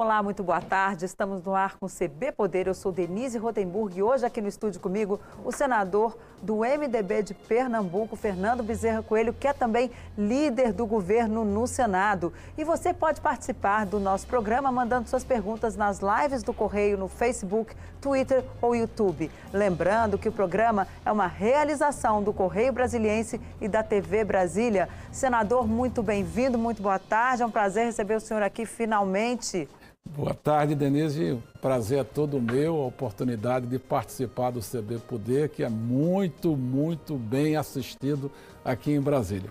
Olá, muito boa tarde. Estamos no ar com o CB Poder. Eu sou Denise Rotenburg e hoje aqui no estúdio comigo o senador do MDB de Pernambuco, Fernando Bezerra Coelho, que é também líder do governo no Senado. E você pode participar do nosso programa mandando suas perguntas nas lives do Correio no Facebook, Twitter ou YouTube. Lembrando que o programa é uma realização do Correio Brasiliense e da TV Brasília. Senador, muito bem-vindo, muito boa tarde. É um prazer receber o senhor aqui finalmente. Boa tarde, Denise. Prazer é todo meu, a oportunidade de participar do CB Poder, que é muito, muito bem assistido aqui em Brasília.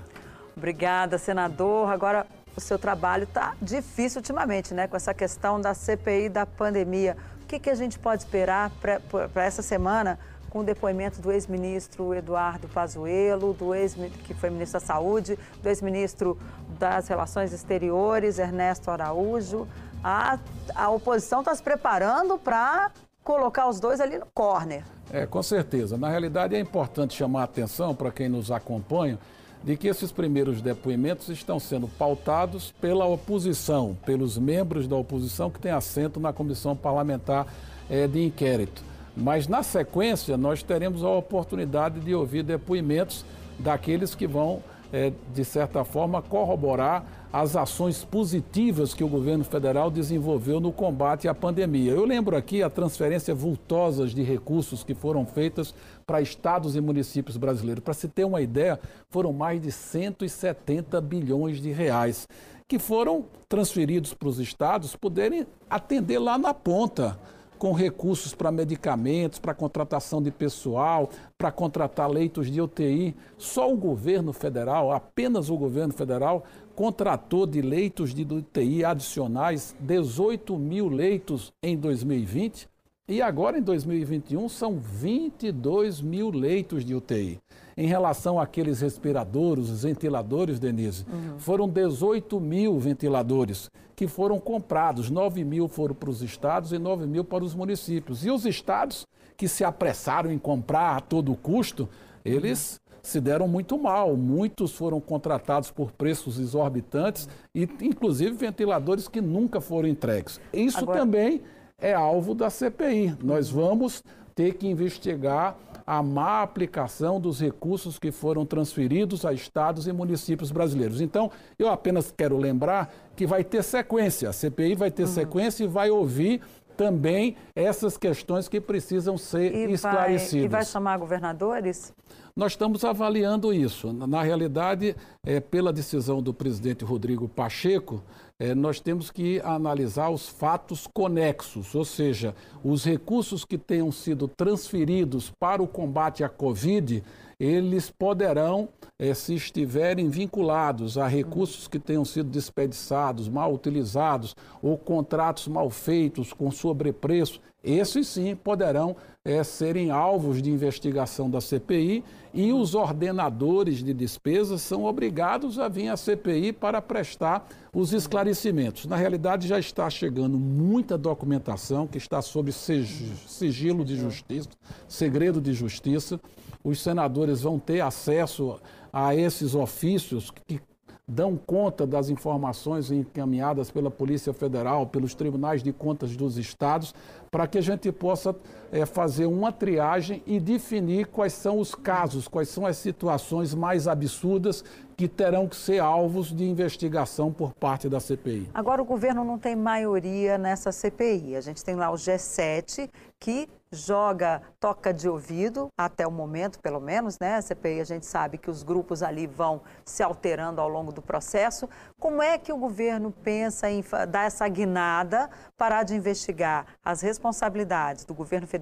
Obrigada, senador. Agora, o seu trabalho está difícil ultimamente, né? Com essa questão da CPI da pandemia. O que, que a gente pode esperar para essa semana com o depoimento do ex-ministro Eduardo Pazuello, do ex que foi ministro da Saúde, do ex-ministro das Relações Exteriores, Ernesto Araújo? A, a oposição está se preparando para colocar os dois ali no corner. É, com certeza. Na realidade, é importante chamar a atenção para quem nos acompanha de que esses primeiros depoimentos estão sendo pautados pela oposição, pelos membros da oposição que têm assento na comissão parlamentar é, de inquérito. Mas, na sequência, nós teremos a oportunidade de ouvir depoimentos daqueles que vão, é, de certa forma, corroborar as ações positivas que o governo federal desenvolveu no combate à pandemia. Eu lembro aqui a transferência vultosas de recursos que foram feitas para estados e municípios brasileiros. Para se ter uma ideia, foram mais de 170 bilhões de reais que foram transferidos para os estados poderem atender lá na ponta com recursos para medicamentos, para contratação de pessoal, para contratar leitos de UTI. Só o governo federal, apenas o governo federal, contratou de leitos de UTI adicionais 18 mil leitos em 2020 e agora em 2021 são 22 mil leitos de UTI. Em relação àqueles respiradores, os ventiladores, Denise, uhum. foram 18 mil ventiladores que foram comprados. 9 mil foram para os estados e 9 mil para os municípios. E os estados que se apressaram em comprar a todo custo, eles se deram muito mal. Muitos foram contratados por preços exorbitantes e, inclusive, ventiladores que nunca foram entregues. Isso Agora... também é alvo da CPI. Nós vamos ter que investigar a má aplicação dos recursos que foram transferidos a estados e municípios brasileiros. Então, eu apenas quero lembrar que vai ter sequência. A CPI vai ter uhum. sequência e vai ouvir também essas questões que precisam ser e esclarecidas. Vai, e vai chamar governadores? Nós estamos avaliando isso. Na realidade, é, pela decisão do presidente Rodrigo Pacheco, é, nós temos que analisar os fatos conexos, ou seja, os recursos que tenham sido transferidos para o combate à Covid, eles poderão, é, se estiverem vinculados a recursos que tenham sido desperdiçados, mal utilizados ou contratos mal feitos com sobrepreço, esses sim poderão é, serem alvos de investigação da CPI e os ordenadores de despesas são obrigados a vir à CPI para prestar os esclarecimentos. Na realidade, já está chegando muita documentação que está sob sigilo de justiça, segredo de justiça. Os senadores vão ter acesso a esses ofícios que dão conta das informações encaminhadas pela Polícia Federal, pelos tribunais de contas dos estados, para que a gente possa é, fazer uma triagem e definir quais são os casos, quais são as situações mais absurdas que terão que ser alvos de investigação por parte da CPI. Agora, o governo não tem maioria nessa CPI. A gente tem lá o G7, que joga toca de ouvido, até o momento, pelo menos, né? A CPI a gente sabe que os grupos ali vão se alterando ao longo do processo. Como é que o governo pensa em dar essa guinada, parar de investigar as responsabilidades do governo federal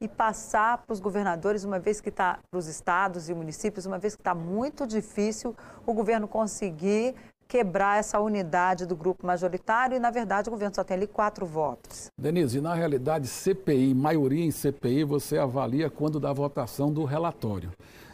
e passar para os governadores, uma vez que está para os estados e municípios, uma vez que está muito difícil o governo conseguir quebrar essa unidade do grupo majoritário e, na verdade, o governo só tem ali quatro votos. Denise, na realidade, CPI, maioria em CPI, você avalia quando da votação do relatório.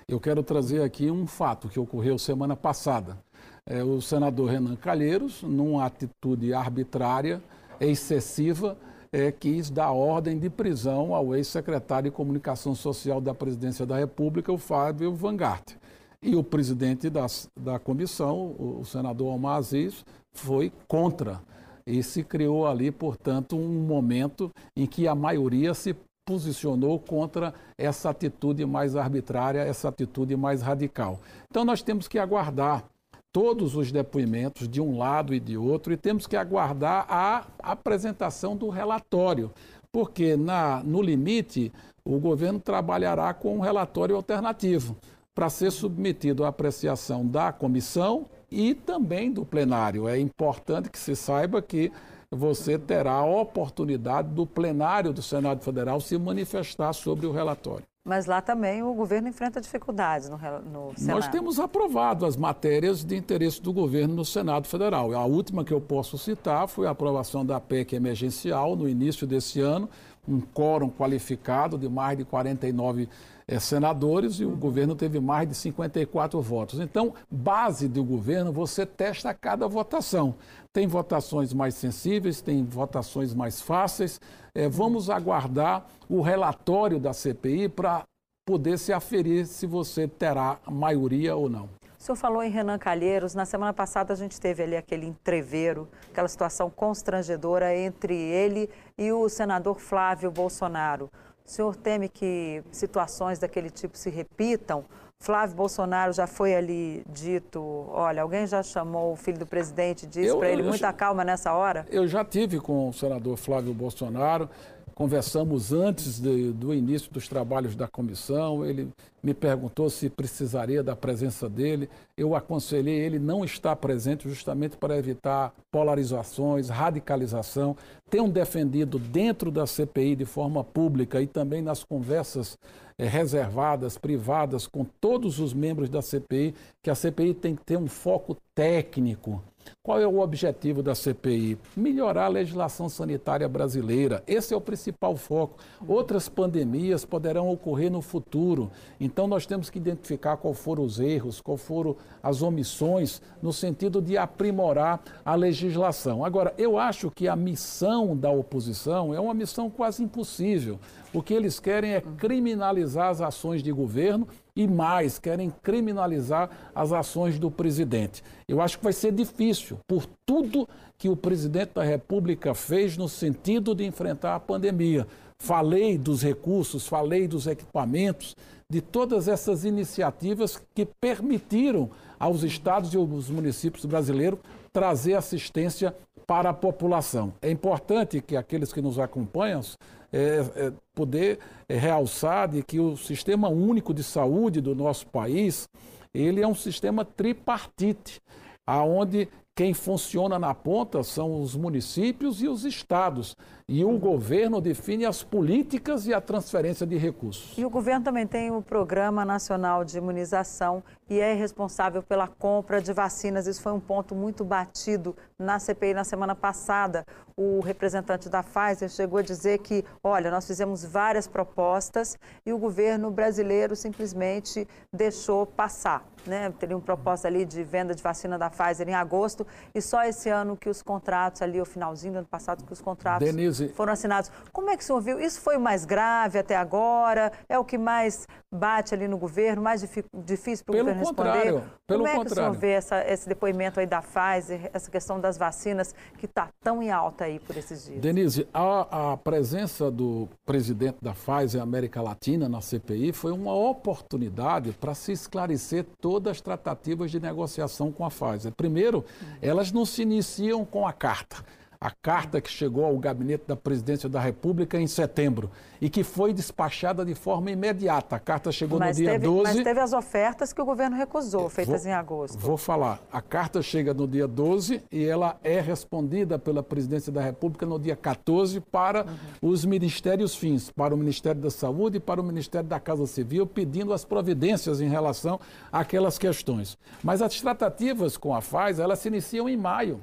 Eu quero trazer aqui um fato que ocorreu semana passada. É, o senador Renan Calheiros, numa atitude arbitrária, excessiva, é, quis dar ordem de prisão ao ex-secretário de Comunicação Social da Presidência da República, o Fábio Van Gart. E o presidente da, da comissão, o, o senador Omar Aziz, foi contra e se criou ali, portanto, um momento em que a maioria se posicionou contra essa atitude mais arbitrária, essa atitude mais radical. Então nós temos que aguardar todos os depoimentos de um lado e de outro e temos que aguardar a apresentação do relatório, porque na, no limite o governo trabalhará com um relatório alternativo para ser submetido à apreciação da comissão e também do plenário. É importante que se saiba que você terá a oportunidade do plenário do Senado Federal se manifestar sobre o relatório. Mas lá também o governo enfrenta dificuldades no, no Senado. Nós temos aprovado as matérias de interesse do governo no Senado Federal. A última que eu posso citar foi a aprovação da PEC emergencial no início desse ano, um quórum qualificado de mais de 49 é, senadores e o governo teve mais de 54 votos. Então, base do governo, você testa cada votação. Tem votações mais sensíveis, tem votações mais fáceis. É, vamos aguardar o relatório da CPI para poder se aferir se você terá maioria ou não. O senhor falou em Renan Calheiros. Na semana passada a gente teve ali aquele entreveiro, aquela situação constrangedora entre ele e o senador Flávio Bolsonaro. O senhor teme que situações daquele tipo se repitam? Flávio Bolsonaro já foi ali dito, olha, alguém já chamou o filho do presidente, disse para ele muita calma nessa hora? Eu já tive com o senador Flávio Bolsonaro, Conversamos antes de, do início dos trabalhos da comissão. Ele me perguntou se precisaria da presença dele. Eu aconselhei ele não estar presente justamente para evitar polarizações, radicalização. Tenho defendido dentro da CPI de forma pública e também nas conversas eh, reservadas, privadas, com todos os membros da CPI, que a CPI tem que ter um foco técnico qual é o objetivo da CPI? Melhorar a legislação sanitária brasileira. Esse é o principal foco. Outras pandemias poderão ocorrer no futuro. Então, nós temos que identificar qual foram os erros, qual foram as omissões, no sentido de aprimorar a legislação. Agora, eu acho que a missão da oposição é uma missão quase impossível. O que eles querem é criminalizar as ações de governo e mais, querem criminalizar as ações do presidente. Eu acho que vai ser difícil, por tudo que o presidente da República fez no sentido de enfrentar a pandemia. Falei dos recursos, falei dos equipamentos, de todas essas iniciativas que permitiram aos estados e aos municípios brasileiros trazer assistência para a população. É importante que aqueles que nos acompanham é, é, poder é, realçar de que o sistema único de saúde do nosso país ele é um sistema tripartite, aonde quem funciona na ponta são os municípios e os estados. E o governo define as políticas e a transferência de recursos. E o governo também tem o Programa Nacional de Imunização e é responsável pela compra de vacinas. Isso foi um ponto muito batido na CPI na semana passada. O representante da Pfizer chegou a dizer que, olha, nós fizemos várias propostas e o governo brasileiro simplesmente deixou passar. Né? Teria uma proposta ali de venda de vacina da Pfizer em agosto e só esse ano que os contratos ali, o finalzinho do ano passado, que os contratos Denise, foram assinados. Como é que o senhor viu? Isso foi o mais grave até agora? É o que mais bate ali no governo, mais difícil para o governo contrário, responder? Pelo Como é contrário. que o senhor vê essa, esse depoimento aí da Pfizer, essa questão das vacinas que está tão em alta aí por esses dias? Denise, a, a presença do presidente da Pfizer América Latina na CPI foi uma oportunidade para se esclarecer todas as tratativas de negociação com a Pfizer. Primeiro, elas não se iniciam com a carta a carta que chegou ao gabinete da presidência da República em setembro e que foi despachada de forma imediata. A carta chegou mas no dia teve, 12. Mas teve as ofertas que o governo recusou, feitas vou, em agosto. Vou falar. A carta chega no dia 12 e ela é respondida pela presidência da República no dia 14 para uhum. os ministérios fins, para o Ministério da Saúde e para o Ministério da Casa Civil, pedindo as providências em relação àquelas questões. Mas as tratativas com a Pfizer, elas se iniciam em maio.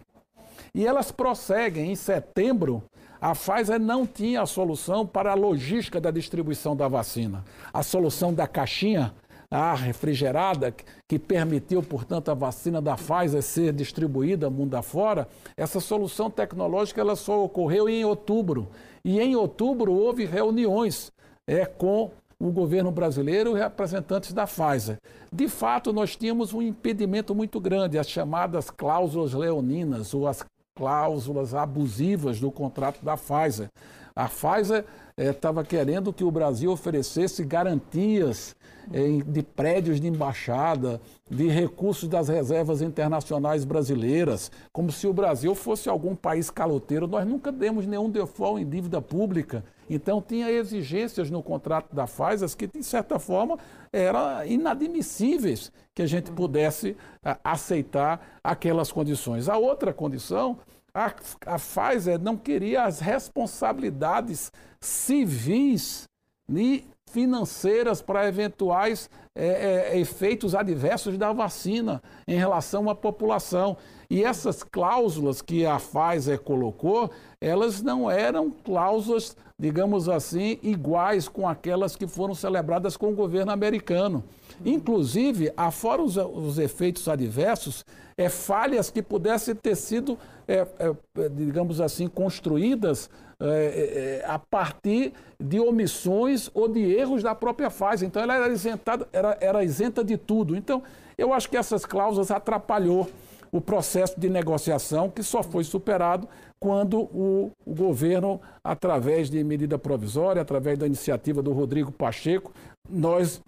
E elas prosseguem. Em setembro, a Pfizer não tinha a solução para a logística da distribuição da vacina. A solução da caixinha a refrigerada, que permitiu, portanto, a vacina da Pfizer ser distribuída mundo afora, essa solução tecnológica ela só ocorreu em outubro. E em outubro houve reuniões é, com o governo brasileiro e representantes da Pfizer. De fato, nós tínhamos um impedimento muito grande, as chamadas cláusulas leoninas, ou as cláusulas abusivas do contrato da Pfizer. A Pfizer estava eh, querendo que o Brasil oferecesse garantias eh, de prédios de embaixada, de recursos das reservas internacionais brasileiras, como se o Brasil fosse algum país caloteiro. Nós nunca demos nenhum default em dívida pública. Então, tinha exigências no contrato da Pfizer que, de certa forma, eram inadmissíveis que a gente pudesse ah, aceitar aquelas condições. A outra condição, a, a Pfizer não queria as responsabilidades civis e financeiras para eventuais é, é, efeitos adversos da vacina em relação à população. E essas cláusulas que a Pfizer colocou, elas não eram cláusulas, digamos assim, iguais com aquelas que foram celebradas com o governo americano. Inclusive, afora os, os efeitos adversos, é, falhas que pudessem ter sido, é, é, digamos assim, construídas é, é, a partir de omissões ou de erros da própria Pfizer. Então, ela era, isentada, era, era isenta de tudo. Então, eu acho que essas cláusulas atrapalhou o processo de negociação que só foi superado quando o, o, governo, através de medida provisória, através da iniciativa do Rodrigo Pacheco, nós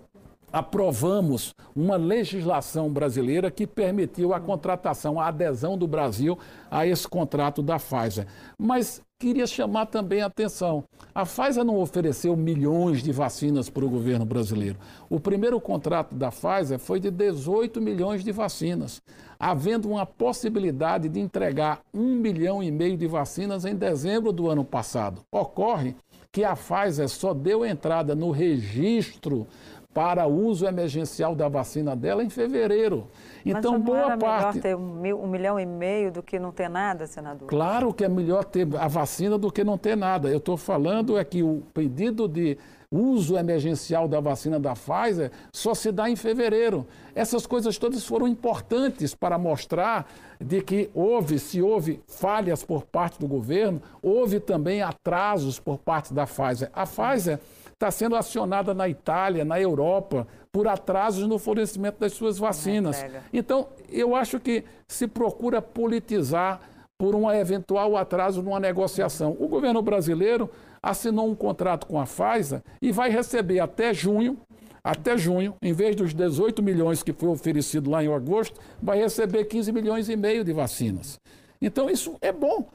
aprovamos uma legislação brasileira que permitiu a contratação, a adesão do Brasil a esse contrato da Pfizer. Mas queria chamar também a atenção. A Pfizer não ofereceu milhões de vacinas para o governo brasileiro. O primeiro contrato da Pfizer foi de 18 milhões de vacinas, havendo uma possibilidade de entregar um milhão e meio de vacinas em dezembro do ano passado. Ocorre que a Pfizer só deu entrada no registro para uso emergencial da vacina dela em fevereiro. Então, Mas não boa era parte. melhor ter um, milhão e meio do que não ter nada, senador? Claro que é melhor ter a vacina do que não ter nada. Eu estou falando é que o pedido de uso emergencial da vacina da Pfizer só se dá em fevereiro. Essas coisas todas foram importantes para mostrar de que houve, se houve falhas por parte do governo, houve também atrasos por parte da Pfizer. A Pfizer está sendo acionada na Itália, na Europa, por atrasos no fornecimento das suas vacinas. Então, eu acho que se procura politizar por um eventual atraso numa negociação. O governo brasileiro assinou um contrato com a Pfizer e vai receber até junho, até junho, em vez dos 18 milhões que foi oferecido lá em agosto, vai receber 15 milhões e meio de vacinas. Então isso é bom.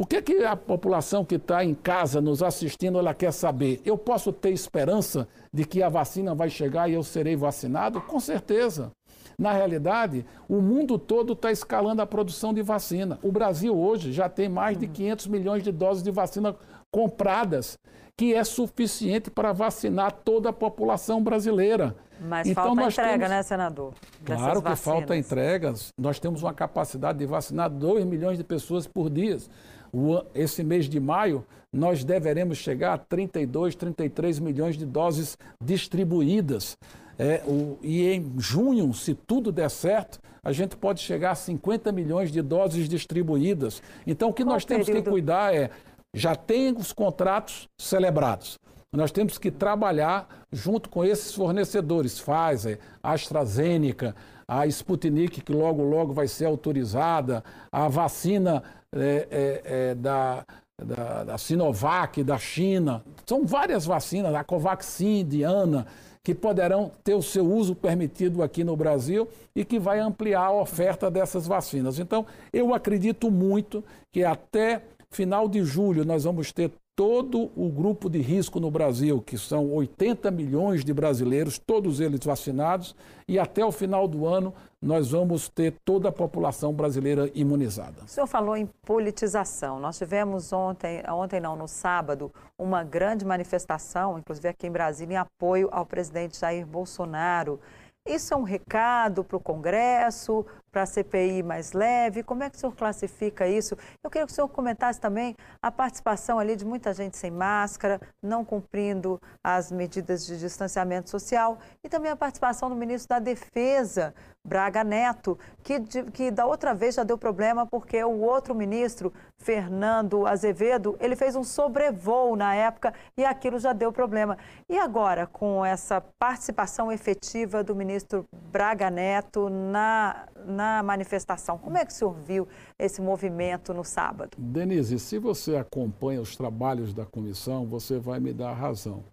O que, que a população que está em casa nos assistindo ela quer saber? Eu posso ter esperança de que a vacina vai chegar e eu serei vacinado? Com certeza. Na realidade, o mundo todo está escalando a produção de vacina. O Brasil hoje já tem mais de 500 milhões de doses de vacina compradas, que é suficiente para vacinar toda a população brasileira. Mas então, falta entrega, temos... né, senador? Claro que falta entregas. Nós temos uma capacidade de vacinar 2 milhões de pessoas por dia o, esse mês de maio, nós deveremos chegar a 32, 33 milhões de doses distribuídas. É, o, e em junho, se tudo der certo, a gente pode chegar a 50 milhões de doses distribuídas. Então, o que Qual nós temos período? que cuidar é, já tem os contratos celebrados. Nós temos que trabalhar junto com esses fornecedores, Pfizer, AstraZeneca, a Sputnik, que logo, logo vai ser autorizada, a vacina é, é, é, da, da, da, Sinovac, da China. São várias vacinas, a Covaxin, Diana, que poderão ter o seu uso permitido aqui no Brasil e que vai ampliar a oferta dessas vacinas. Então, eu acredito muito que até final de julho nós vamos ter todo o grupo de risco no Brasil, que são 80 milhões de brasileiros, todos eles vacinados, e até o final do ano nós vamos ter toda a população brasileira imunizada. O senhor falou em politização. Nós tivemos ontem, ontem não, no sábado, uma grande manifestação, inclusive aqui em Brasília, em apoio ao presidente Jair Bolsonaro. Isso é um recado para o Congresso, para a CPI mais leve? Como é que o senhor classifica isso? Eu queria que o senhor comentasse também a participação ali de muita gente sem máscara, não cumprindo as medidas de distanciamento social, e também a participação do ministro da Defesa, Braga Neto, que, que da outra vez já deu problema porque o outro ministro, Fernando Azevedo, ele fez um sobrevoo na época e aquilo já deu problema. E agora, com essa participação efetiva do ministro Braga Neto na, na manifestação. Como é que o senhor viu esse movimento no sábado? Denise, se você acompanha os trabalhos da comissão, você vai me dar razão.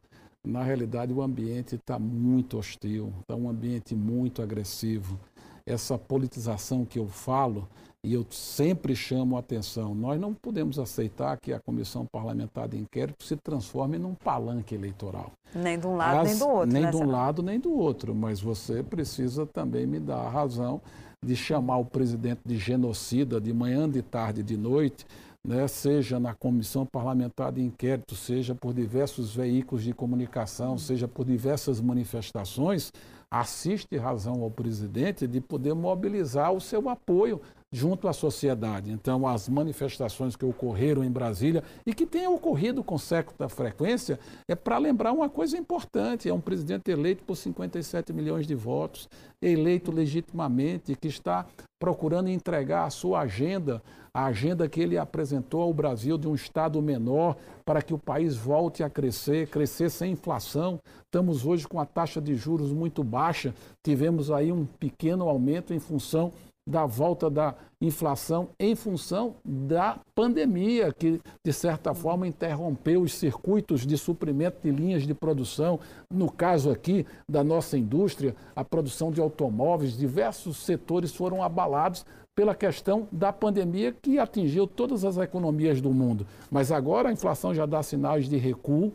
Na realidade, o ambiente está muito hostil, está um ambiente muito agressivo. Essa politização que eu falo, e eu sempre chamo a atenção, nós não podemos aceitar que a comissão parlamentar de inquérito se transforme num palanque eleitoral. Nem de um lado, As, nem do outro. Nem né, de um lado, nem do outro. Mas você precisa também me dar a razão de chamar o presidente de genocida de manhã, de tarde, de noite, né, seja na comissão parlamentar de inquérito, seja por diversos veículos de comunicação, seja por diversas manifestações, assiste razão ao presidente de poder mobilizar o seu apoio junto à sociedade. Então, as manifestações que ocorreram em Brasília e que têm ocorrido com certa frequência é para lembrar uma coisa importante: é um presidente eleito por 57 milhões de votos, eleito legitimamente, que está procurando entregar a sua agenda, a agenda que ele apresentou ao Brasil de um Estado menor, para que o país volte a crescer, crescer sem inflação. Estamos hoje com a taxa de juros muito baixa, tivemos aí um pequeno aumento em função da volta da inflação em função da pandemia, que de certa forma interrompeu os circuitos de suprimento de linhas de produção. No caso aqui da nossa indústria, a produção de automóveis, diversos setores foram abalados pela questão da pandemia que atingiu todas as economias do mundo. Mas agora a inflação já dá sinais de recuo.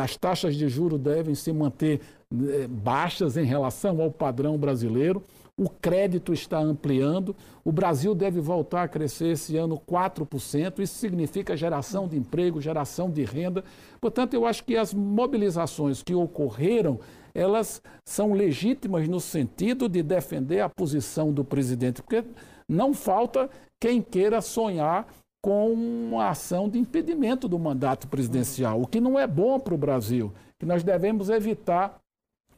As taxas de juro devem se manter eh, baixas em relação ao padrão brasileiro. O crédito está ampliando, o Brasil deve voltar a crescer esse ano 4%, isso significa geração de emprego, geração de renda. Portanto, eu acho que as mobilizações que ocorreram, elas são legítimas no sentido de defender a posição do presidente, porque não falta quem queira sonhar com uma ação de impedimento do mandato presidencial, o que não é bom para o Brasil, que nós devemos evitar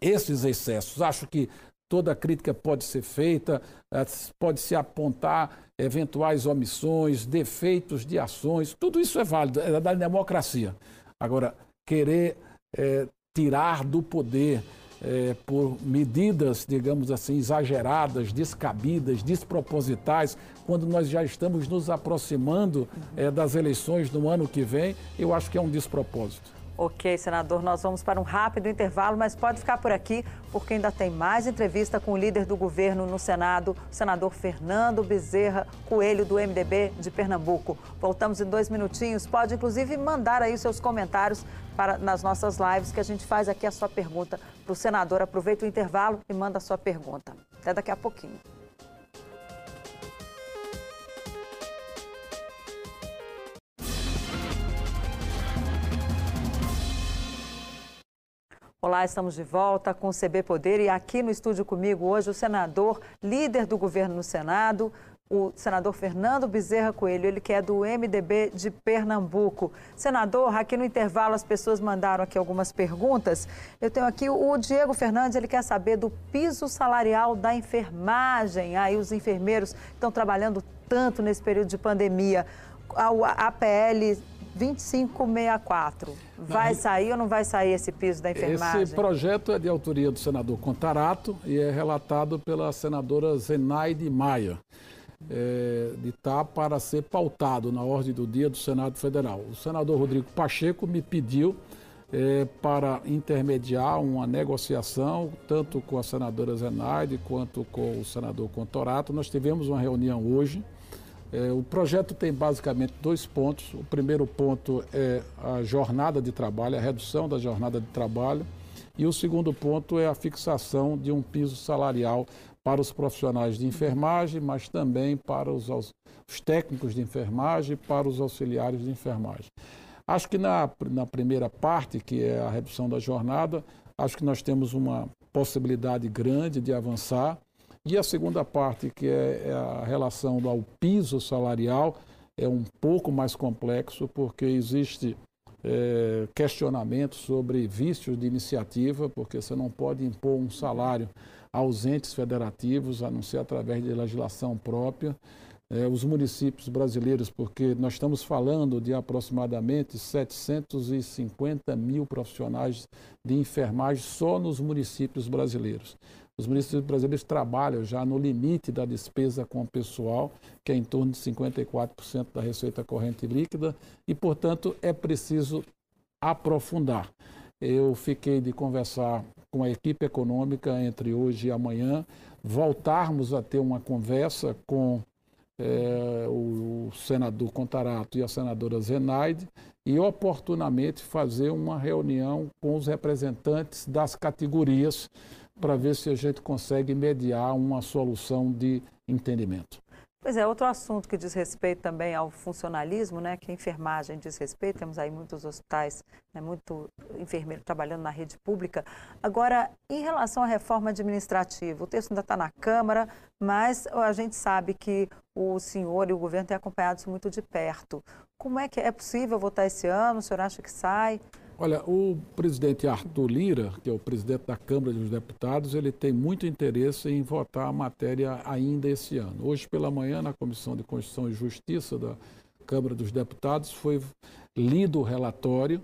esses excessos. Acho que toda crítica pode ser feita, eh, pode se apontar eventuais omissões, defeitos de ações, tudo isso é válido, é da democracia. Agora, querer é, tirar do poder é, por medidas, digamos assim, exageradas, descabidas, despropositais, quando nós já estamos nos aproximando é, das eleições no ano que vem, eu acho que é um despropósito. Ok, senador, nós vamos para um rápido intervalo, mas pode ficar por aqui, porque ainda tem mais entrevista com o líder do governo no Senado, o senador Fernando Bezerra Coelho, do MDB de Pernambuco. Voltamos em dois minutinhos. Pode, inclusive, mandar aí seus comentários para, nas nossas lives, que a gente faz aqui a sua pergunta para o senador. Aproveita o intervalo e manda a sua pergunta. Até daqui a pouquinho. Olá, estamos de volta com o CB Poder e aqui no estúdio comigo hoje o senador, líder do governo no Senado, o senador Fernando Bezerra Coelho, ele que é do MDB de Pernambuco. Senador, aqui no intervalo as pessoas mandaram aqui algumas perguntas. Eu tenho aqui o Diego Fernandes, ele quer saber do piso salarial da enfermagem. Aí os enfermeiros estão trabalhando tanto nesse período de pandemia. A APL 2564. Vai sair ou não vai sair esse piso da enfermagem? Esse projeto é de autoria do senador Contarato e é relatado pela senadora Zenaide Maia. É, de estar para ser pautado na ordem do dia do Senado Federal. O senador Rodrigo Pacheco me pediu é, para intermediar uma negociação, tanto com a senadora Zenaide quanto com o senador Contorato. Nós tivemos uma reunião hoje é, o projeto tem basicamente dois pontos. O primeiro ponto é a jornada de trabalho, a redução da jornada de trabalho. E o segundo ponto é a fixação de um piso salarial para os profissionais de enfermagem, mas também para os, os técnicos de enfermagem, para os auxiliares de enfermagem. Acho que na, na primeira parte, que é a redução da jornada, acho que nós temos uma possibilidade grande de avançar. E a segunda parte, que é, é a relação ao piso salarial, é um pouco mais complexo, porque existe é, questionamento sobre vícios de iniciativa, porque você não pode impor um salário aos entes federativos, a não ser através de legislação própria. É, os municípios brasileiros, porque nós estamos falando de aproximadamente 750 mil profissionais de enfermagem só nos municípios brasileiros. Os municípios brasileiros trabalham já no limite da despesa com o pessoal, que é em torno de 54% da receita corrente líquida, e, portanto, é preciso aprofundar. Eu fiquei de conversar com a equipe econômica entre hoje e amanhã, voltarmos a ter uma conversa com é, o, senador Contarato e a senadora Zenaide e oportunamente fazer uma reunião com os representantes das categorias para ver se a gente consegue mediar uma solução de entendimento. Pois é, outro assunto que diz respeito também ao funcionalismo, né, que a enfermagem diz respeito, temos aí muitos hospitais, né, muito enfermeiro trabalhando na rede pública. Agora, em relação à reforma administrativa, o texto ainda está na Câmara, mas a gente sabe que o senhor e o governo têm acompanhado isso muito de perto. Como é que é possível votar esse ano? O senhor acha que sai? Olha, o presidente Arthur Lira, que é o presidente da Câmara dos Deputados, ele tem muito interesse em votar a matéria ainda esse ano. Hoje pela manhã, na Comissão de Constituição e Justiça da Câmara dos Deputados, foi lido o relatório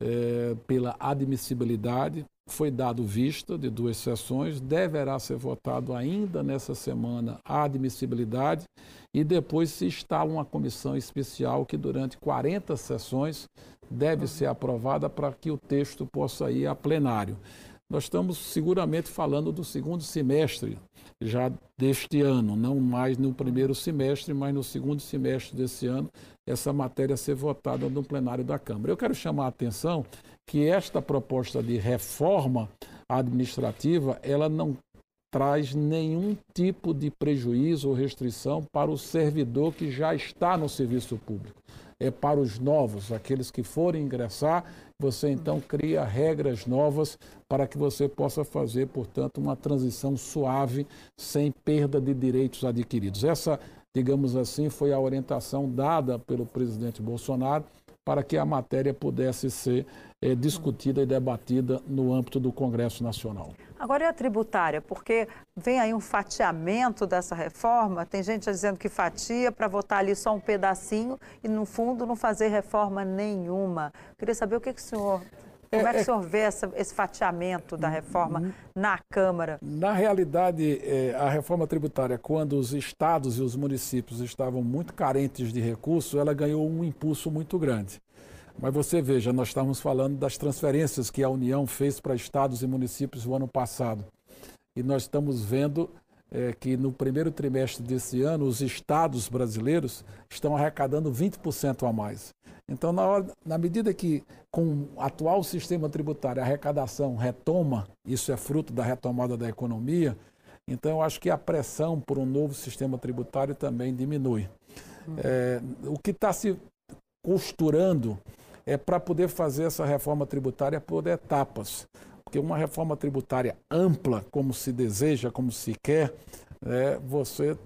é, pela admissibilidade, foi dado vista de duas sessões, deverá ser votado ainda nessa semana a admissibilidade e depois se instala uma comissão especial que durante 40 sessões deve ser aprovada para que o texto possa ir a plenário. Nós estamos seguramente falando do segundo semestre já deste ano, não mais no primeiro semestre, mas no segundo semestre desse ano, essa matéria ser votada no plenário da Câmara. Eu quero chamar a atenção que esta proposta de reforma administrativa, ela não traz nenhum tipo de prejuízo ou restrição para o servidor que já está no serviço público é para os novos, aqueles que forem ingressar, você então cria regras novas para que você possa fazer, portanto, uma transição suave, sem perda de direitos adquiridos. Essa, digamos assim, foi a orientação dada pelo presidente Bolsonaro para que a matéria pudesse ser é, discutida e debatida no âmbito do Congresso Nacional. Agora é a tributária, porque vem aí um fatiamento dessa reforma, tem gente dizendo que fatia para votar ali só um pedacinho e, no fundo, não fazer reforma nenhuma. Queria saber o que, que o senhor como é, é que o senhor vê essa, esse fatiamento da reforma hum, na Câmara? Na realidade, é, a reforma tributária, quando os estados e os municípios estavam muito carentes de recursos, ela ganhou um impulso muito grande. Mas você veja, nós estamos falando das transferências que a União fez para estados e municípios no ano passado. E nós estamos vendo é, que no primeiro trimestre desse ano, os estados brasileiros estão arrecadando 20% a mais. Então, na, hora, na medida que, com o atual sistema tributário, a arrecadação retoma, isso é fruto da retomada da economia, então eu acho que a pressão por um novo sistema tributário também diminui. É, o que está se costurando é para poder fazer essa reforma tributária por etapas. Porque uma reforma tributária ampla, como se deseja, como se quer, é, você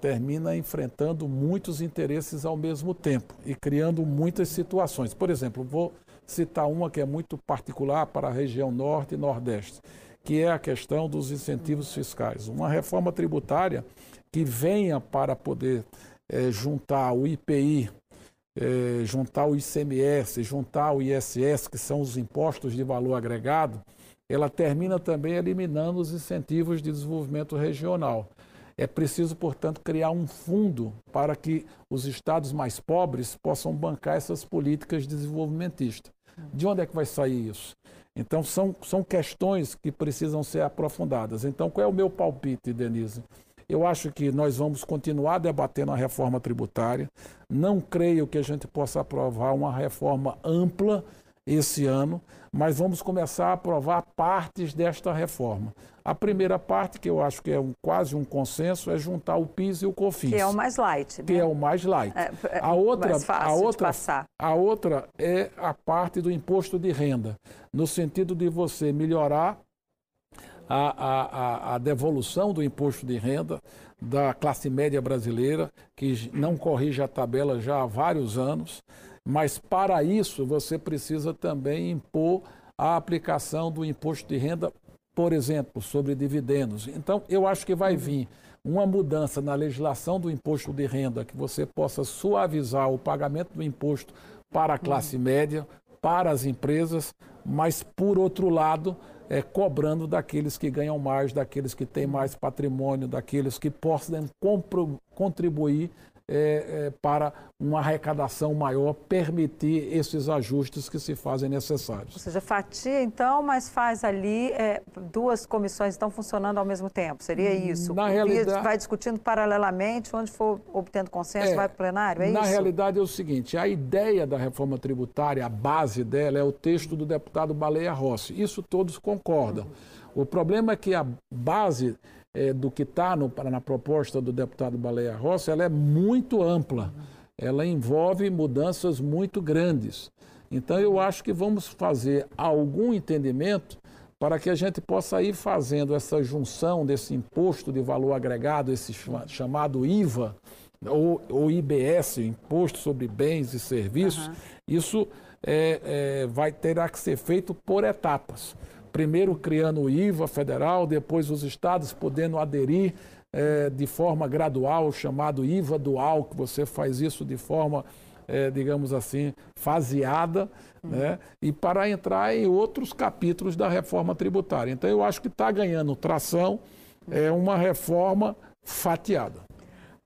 termina enfrentando muitos interesses ao mesmo tempo e criando muitas situações. Por exemplo, vou citar uma que é muito particular para a região norte e nordeste, que é a questão dos incentivos fiscais. Uma reforma tributária que venha para poder é, juntar o IPI, é, juntar o ICMS, juntar o ISS, que são os impostos de valor agregado, ela termina também eliminando os incentivos de desenvolvimento regional. É preciso, portanto, criar um fundo para que os estados mais pobres possam bancar essas políticas desenvolvimentistas. De onde é que vai sair isso? Então, são, são questões que precisam ser aprofundadas. Então, qual é o meu palpite, Denise? Eu acho que nós vamos continuar debatendo a reforma tributária. Não creio que a gente possa aprovar uma reforma ampla esse ano, mas vamos começar a aprovar partes desta reforma. A primeira parte, que eu acho que é um, quase um consenso, é juntar o PIS e o COFINS. Que é o mais light. Né? Que é o mais light. É, é a outra, mais fácil a outra, de passar. A outra é a parte do imposto de renda, no sentido de você melhorar a, a, a, devolução do imposto de renda da classe média brasileira, que não corrige a tabela já há vários anos. Mas para isso você precisa também impor a aplicação do imposto de renda, por exemplo, sobre dividendos. Então, eu acho que vai vir uma mudança na legislação do imposto de renda, que você possa suavizar o pagamento do imposto para a classe média, para as empresas, mas, por outro lado, é, cobrando daqueles que ganham mais, daqueles que têm mais patrimônio, daqueles que possam contribuir é, é, para uma arrecadação maior, permitir esses ajustes que se fazem necessários. Ou seja, fatia então, mas faz ali é, duas comissões estão funcionando ao mesmo tempo, seria isso? Na realidade, vai discutindo paralelamente, onde for obtendo consenso, é, vai para o plenário, é na isso? Realidade é o seguinte, a ideia da reforma tributária, a base dela é o texto do deputado Baleia Rossi, isso todos concordam. Uhum. O problema é que a base é, do que está na proposta do deputado Baleia Rossi, ela é muito ampla. Ela envolve mudanças muito grandes. Então, eu acho que vamos fazer algum entendimento para que a gente possa ir fazendo essa junção desse imposto de valor agregado, esse chamado IVA, ou, ou IBS, Imposto sobre Bens e Serviços. Uhum. Isso é, é, vai ter que ser feito por etapas primeiro criando o IVA federal, depois os estados podendo aderir é, de forma gradual, chamado IVA dual, que você faz isso de forma, é, digamos assim, faseada, uhum. né? e para entrar em outros capítulos da reforma tributária. Então, eu acho que está ganhando tração, é uma reforma fatiada.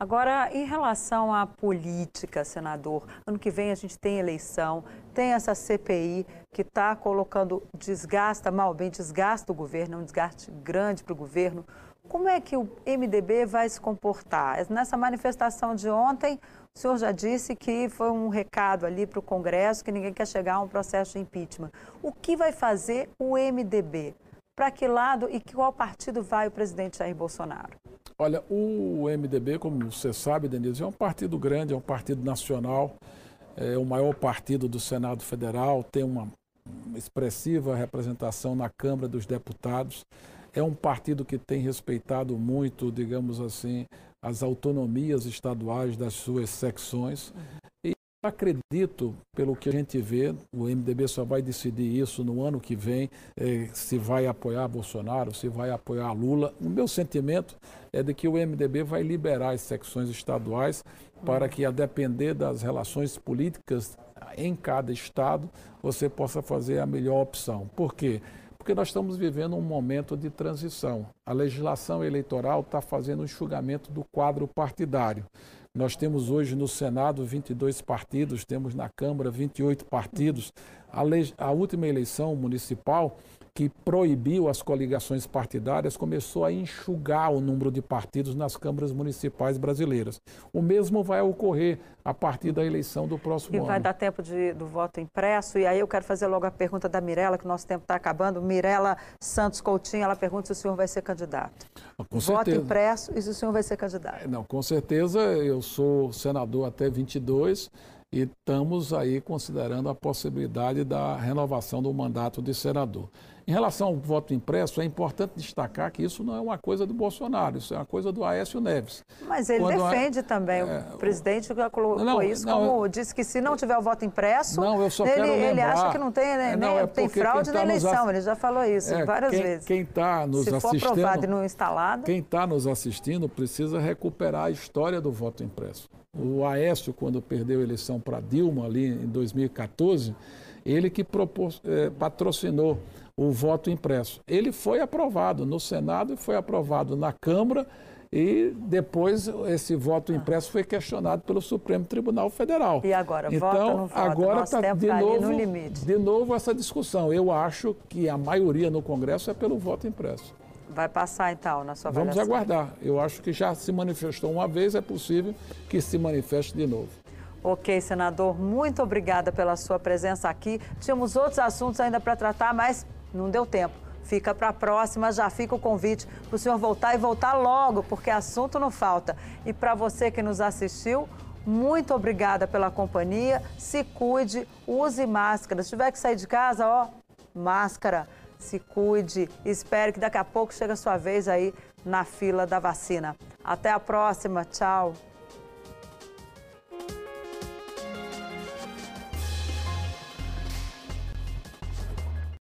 Agora, em relação à política, senador, ano que vem a gente tem eleição, tem essa CPI que está colocando, desgasta, mal bem, desgasta o governo, é um desgaste grande para o governo. Como é que o MDB vai se comportar? Nessa manifestação de ontem, o senhor já disse que foi um recado ali para o Congresso que ninguém quer chegar a um processo de impeachment. O que vai fazer o MDB? Para que lado e qual partido vai o presidente Jair Bolsonaro? Olha, o MDB, como você sabe, Denise, é um partido grande, é um partido nacional, é o maior partido do Senado Federal, tem uma expressiva representação na Câmara dos Deputados. É um partido que tem respeitado muito, digamos assim, as autonomias estaduais das suas secções. E acredito, pelo que a gente vê, o MDB só vai decidir isso no ano que vem, eh, se vai apoiar Bolsonaro, se vai apoiar Lula. O meu sentimento é de que o MDB vai liberar as secções estaduais para que, a depender das relações políticas em cada estado, você possa fazer a melhor opção. Por quê? Porque nós estamos vivendo um momento de transição. A legislação eleitoral está fazendo o um enxugamento do quadro partidário. Nós temos hoje no Senado 22 partidos, temos na Câmara 28 partidos. A, a última eleição municipal que proibiu as coligações partidárias, começou a enxugar o número de partidos nas câmaras municipais brasileiras. O mesmo vai ocorrer a partir da eleição do próximo e ano. E vai dar tempo de, do voto impresso. E aí eu quero fazer logo a pergunta da Mirela, que o nosso tempo está acabando. Mirela Santos Coutinho, ela pergunta se o senhor vai ser candidato. Com voto certeza. impresso e se o senhor vai ser candidato. Não, com certeza. Eu sou senador até 22 e estamos aí considerando a possibilidade da renovação do mandato de senador. Em relação ao voto impresso, é importante destacar que isso não é uma coisa do Bolsonaro, isso é uma coisa do Aécio Neves. Mas ele Quando defende a... também, é... o presidente colocou não, isso não, como eu... disse que se não tiver o voto impresso, não, eu só ele, quero lembrar... ele acha que não tem, né, não, é tem fraude tá na eleição, ass... ele já falou isso é, várias quem, vezes. Quem está nos se assistindo... Se for aprovado e não instalado... Quem está nos assistindo precisa recuperar a história do voto impresso. O Aécio, quando perdeu a eleição para Dilma ali em 2014, ele que propôs, eh, patrocinou o voto impresso. Ele foi aprovado no Senado e foi aprovado na Câmara e depois esse voto impresso foi questionado pelo Supremo Tribunal Federal. E agora, então, vota ou não vota? agora está de novo, de novo essa discussão. Eu acho que a maioria no Congresso é pelo voto impresso. Vai passar então na sua avaliação? Vamos aguardar. Eu acho que já se manifestou uma vez, é possível que se manifeste de novo. Ok, senador, muito obrigada pela sua presença aqui. Tínhamos outros assuntos ainda para tratar, mas não deu tempo. Fica para a próxima, já fica o convite para o senhor voltar e voltar logo, porque assunto não falta. E para você que nos assistiu, muito obrigada pela companhia. Se cuide, use máscara. Se tiver que sair de casa, ó, máscara. Se cuide. Espere que daqui a pouco chega a sua vez aí na fila da vacina. Até a próxima. Tchau.